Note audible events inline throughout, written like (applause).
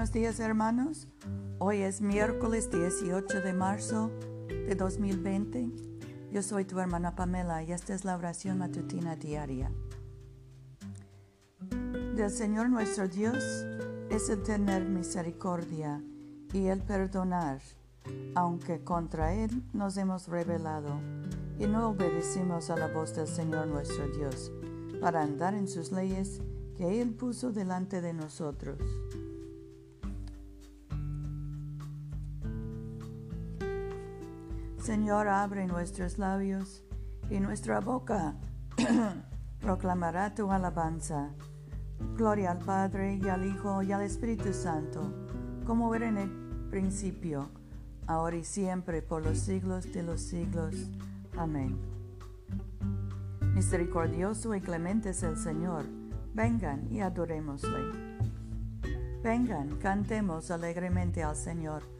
Buenos días hermanos. Hoy es miércoles 18 de marzo de 2020. Yo soy tu hermana Pamela y esta es la oración matutina diaria. Del Señor nuestro Dios es el tener misericordia y el perdonar, aunque contra Él nos hemos rebelado y no obedecimos a la voz del Señor nuestro Dios, para andar en sus leyes que Él puso delante de nosotros. Señor, abre nuestros labios y nuestra boca (clears throat) proclamará tu alabanza. Gloria al Padre y al Hijo y al Espíritu Santo, como era en el principio, ahora y siempre, por los siglos de los siglos. Amén. Misericordioso y clemente es el Señor. Vengan y adorémosle. Vengan, cantemos alegremente al Señor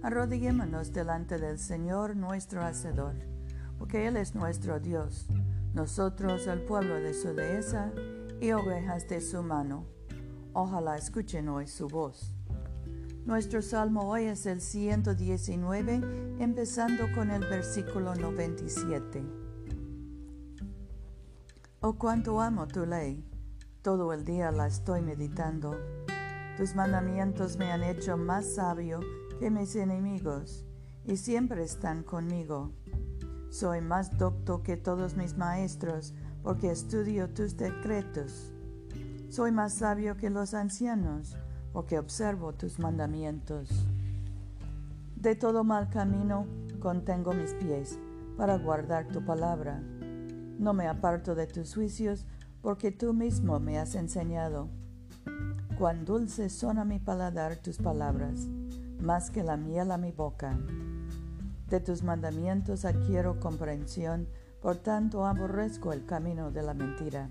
Arrodillémonos delante del Señor nuestro Hacedor, porque Él es nuestro Dios, nosotros el pueblo de su dehesa y ovejas de su mano. Ojalá escuchen hoy su voz. Nuestro salmo hoy es el 119, empezando con el versículo 97. Oh cuánto amo tu ley, todo el día la estoy meditando. Tus mandamientos me han hecho más sabio que mis enemigos, y siempre están conmigo. Soy más docto que todos mis maestros, porque estudio tus decretos. Soy más sabio que los ancianos, porque observo tus mandamientos. De todo mal camino contengo mis pies, para guardar tu palabra. No me aparto de tus juicios, porque tú mismo me has enseñado. Cuán dulces son a mi paladar tus palabras más que la miel a mi boca. De tus mandamientos adquiero comprensión, por tanto aborrezco el camino de la mentira.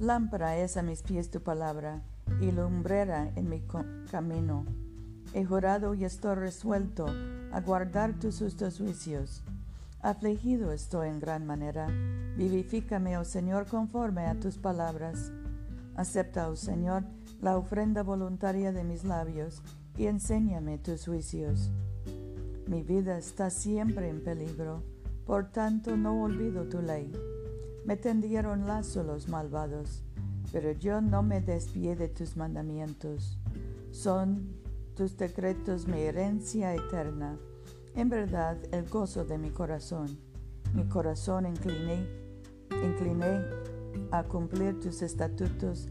Lámpara es a mis pies tu palabra y lumbrera en mi camino. He jurado y estoy resuelto a guardar tus justos juicios. Afligido estoy en gran manera. Vivifícame, oh Señor, conforme a tus palabras. Acepta, oh Señor, la ofrenda voluntaria de mis labios y enséñame tus juicios. Mi vida está siempre en peligro, por tanto no olvido tu ley. Me tendieron lazo los malvados, pero yo no me desvié de tus mandamientos. Son tus decretos mi herencia eterna, en verdad el gozo de mi corazón. Mi corazón incliné, incliné a cumplir tus estatutos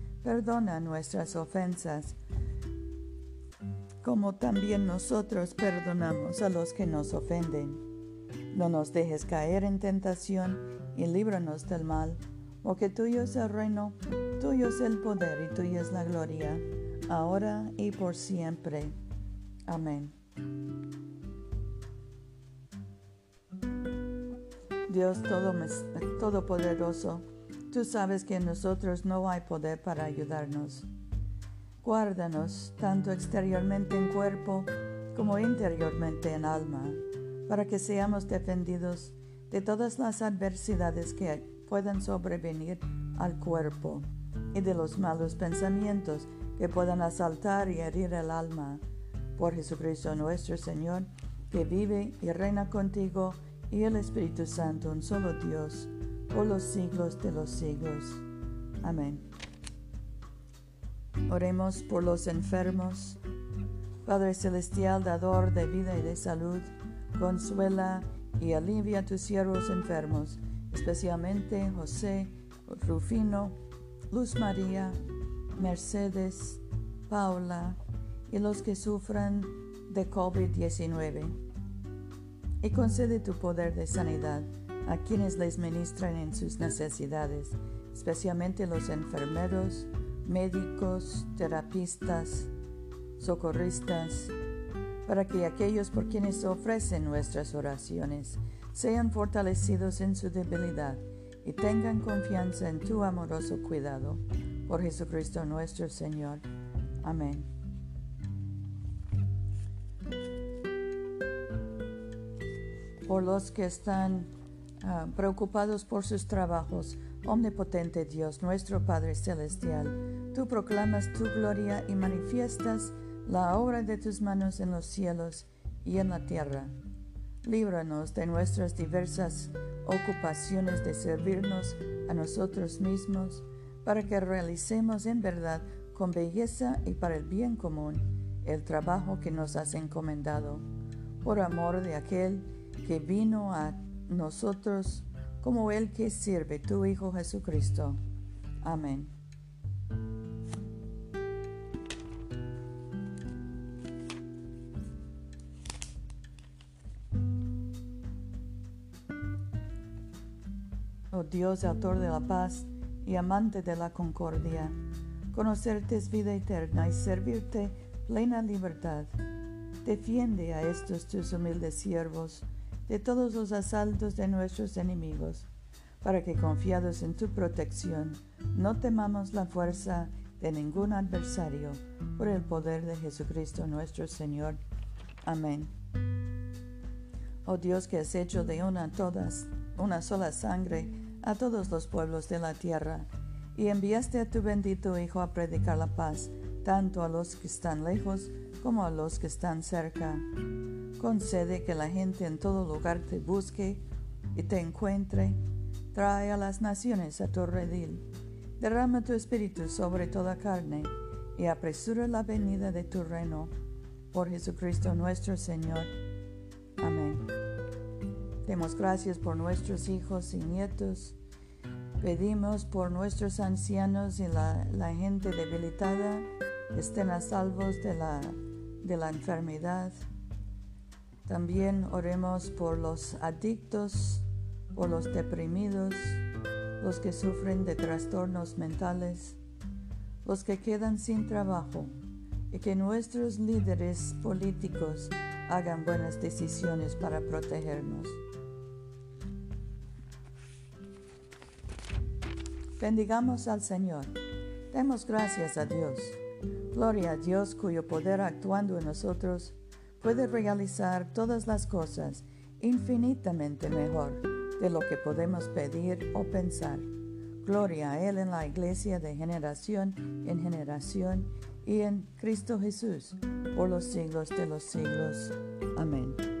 Perdona nuestras ofensas, como también nosotros perdonamos a los que nos ofenden. No nos dejes caer en tentación y líbranos del mal, porque tuyo es el reino, tuyo es el poder y tuya es la gloria, ahora y por siempre. Amén. Dios Todopoderoso, Tú sabes que en nosotros no hay poder para ayudarnos. Guárdanos tanto exteriormente en cuerpo como interiormente en alma, para que seamos defendidos de todas las adversidades que puedan sobrevenir al cuerpo y de los malos pensamientos que puedan asaltar y herir el alma. Por Jesucristo nuestro Señor, que vive y reina contigo y el Espíritu Santo, un solo Dios por los siglos de los siglos. Amén. Oremos por los enfermos. Padre Celestial, dador de vida y de salud, consuela y alivia a tus siervos enfermos, especialmente José, Rufino, Luz María, Mercedes, Paula y los que sufran de COVID-19. Y concede tu poder de sanidad a quienes les ministran en sus necesidades, especialmente los enfermeros, médicos, terapistas, socorristas, para que aquellos por quienes ofrecen nuestras oraciones sean fortalecidos en su debilidad y tengan confianza en tu amoroso cuidado. Por Jesucristo nuestro Señor. Amén. Por los que están ah, preocupados por sus trabajos, Omnipotente Dios, nuestro Padre Celestial, tú proclamas tu gloria y manifiestas la obra de tus manos en los cielos y en la tierra. Líbranos de nuestras diversas ocupaciones de servirnos a nosotros mismos, para que realicemos en verdad con belleza y para el bien común el trabajo que nos has encomendado, por amor de aquel que vino a nosotros como el que sirve tu Hijo Jesucristo. Amén. Oh Dios, autor de la paz y amante de la concordia, conocerte es vida eterna y servirte plena libertad. Defiende a estos tus humildes siervos de todos los asaltos de nuestros enemigos, para que confiados en tu protección no temamos la fuerza de ningún adversario, por el poder de Jesucristo nuestro Señor. Amén. Oh Dios que has hecho de una todas una sola sangre a todos los pueblos de la tierra, y enviaste a tu bendito Hijo a predicar la paz, tanto a los que están lejos como a los que están cerca. Concede que la gente en todo lugar te busque y te encuentre. Trae a las naciones a tu redil. Derrama tu espíritu sobre toda carne y apresura la venida de tu reino. Por Jesucristo nuestro Señor. Amén. Demos gracias por nuestros hijos y nietos. Pedimos por nuestros ancianos y la, gente debilitada estén a salvos de la, de la enfermedad. También oremos por los adictos, por los deprimidos, los que sufren de trastornos mentales, los que quedan sin trabajo y que nuestros líderes políticos hagan buenas decisiones para protegernos. Bendigamos al Señor. Demos gracias a Dios. Gloria a Dios cuyo poder actuando en nosotros puede realizar todas las cosas infinitamente mejor de lo que podemos pedir o pensar. Gloria a Él en la iglesia de generación en generación y en Cristo Jesús por los siglos de los siglos. Amén.